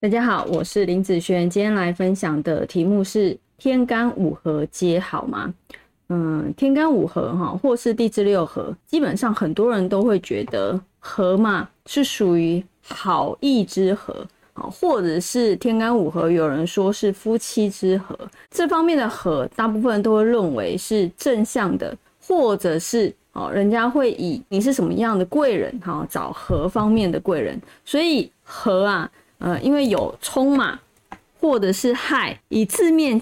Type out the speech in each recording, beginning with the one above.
大家好，我是林子轩，今天来分享的题目是天干五合皆好吗？嗯，天干五合哈，或是地支六合，基本上很多人都会觉得合嘛是属于好意之合啊，或者是天干五合，有人说是夫妻之合，这方面的合，大部分都会认为是正向的，或者是哦，人家会以你是什么样的贵人哈，找合方面的贵人，所以合啊。呃，因为有冲嘛，或者是害，以字面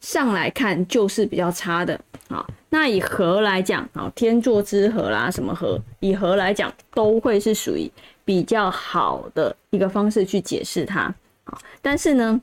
上来看就是比较差的啊。那以合来讲，啊，天作之合啦，什么合，以合来讲都会是属于比较好的一个方式去解释它啊。但是呢，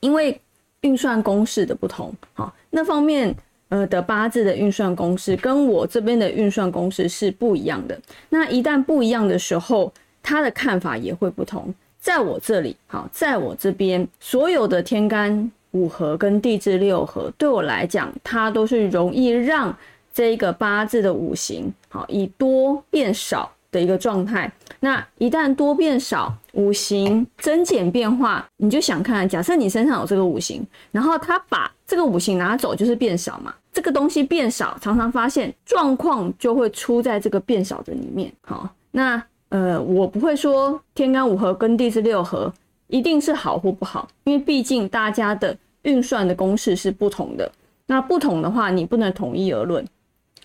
因为运算公式的不同，好，那方面呃的八字的运算公式跟我这边的运算公式是不一样的。那一旦不一样的时候，他的看法也会不同。在我这里，好，在我这边，所有的天干五合跟地支六合，对我来讲，它都是容易让这一个八字的五行，好，以多变少的一个状态。那一旦多变少，五行增减变化，你就想看，假设你身上有这个五行，然后他把这个五行拿走，就是变少嘛。这个东西变少，常常发现状况就会出在这个变少的里面。好，那。呃，我不会说天干五合跟地支六合一定是好或不好，因为毕竟大家的运算的公式是不同的。那不同的话，你不能统一而论。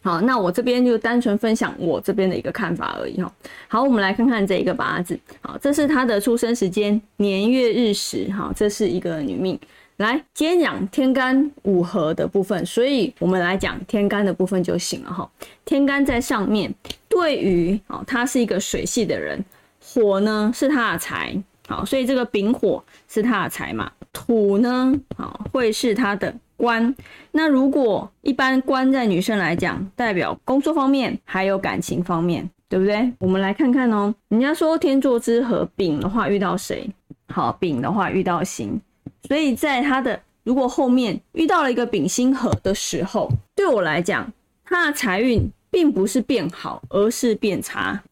好，那我这边就单纯分享我这边的一个看法而已哈。好，我们来看看这一个八字。好，这是他的出生时间年月日时。哈，这是一个女命。来，今天讲天干五合的部分，所以我们来讲天干的部分就行了哈。天干在上面。对于哦，他是一个水系的人，火呢是他的财，好，所以这个丙火是他的财嘛。土呢，好会是他的官。那如果一般官在女生来讲，代表工作方面还有感情方面，对不对？我们来看看哦，人家说天作之合，丙的话遇到谁？好，丙的话遇到辛，所以在他的如果后面遇到了一个丙辛合的时候，对我来讲，他的财运。并不是变好，而是变差，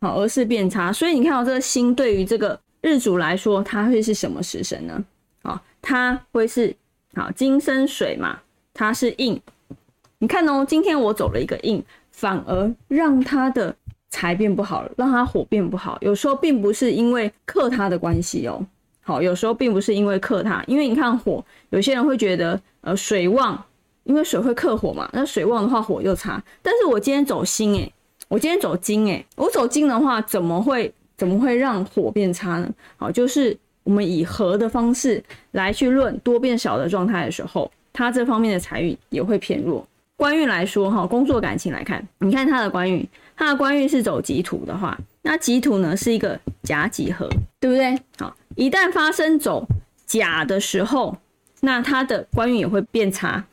好，而是变差。所以你看到这个星对于这个日主来说，它会是什么食神呢？好，它会是好金生水嘛，它是印。你看哦，今天我走了一个印，反而让他的财变不好了，让他火变不好。有时候并不是因为克他的关系哦，好，有时候并不是因为克他，因为你看火，有些人会觉得呃水旺。因为水会克火嘛，那水旺的话火又差。但是我今天走辛哎，我今天走金哎，我走金的话，怎么会怎么会让火变差呢？好，就是我们以和的方式来去论多变少的状态的时候，它这方面的财运也会偏弱。官运来说哈，工作感情来看，你看它的官运，它的官运是走己土的话，那己土呢是一个甲己合，对不对？好，一旦发生走甲的时候，那它的官运也会变差。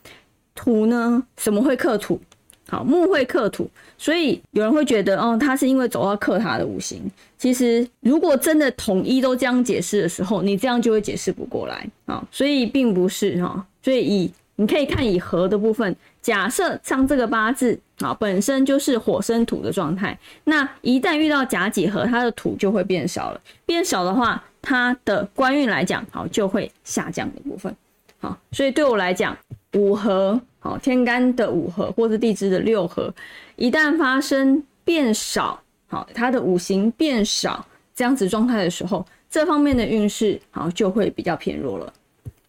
土呢？什么会克土？好，木会克土，所以有人会觉得，哦，它是因为走到克它的五行。其实，如果真的统一都这样解释的时候，你这样就会解释不过来啊。所以并不是哈。所以以你可以看以合的部分，假设像这个八字啊，本身就是火生土的状态，那一旦遇到甲己合，它的土就会变少了。变少的话，它的官运来讲，好就会下降的部分。好，所以对我来讲，五合。好，天干的五合或者地支的六合，一旦发生变少，好，它的五行变少这样子状态的时候，这方面的运势好就会比较偏弱了。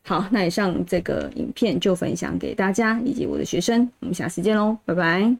好，那以上这个影片就分享给大家以及我的学生，我们下次见喽，拜拜。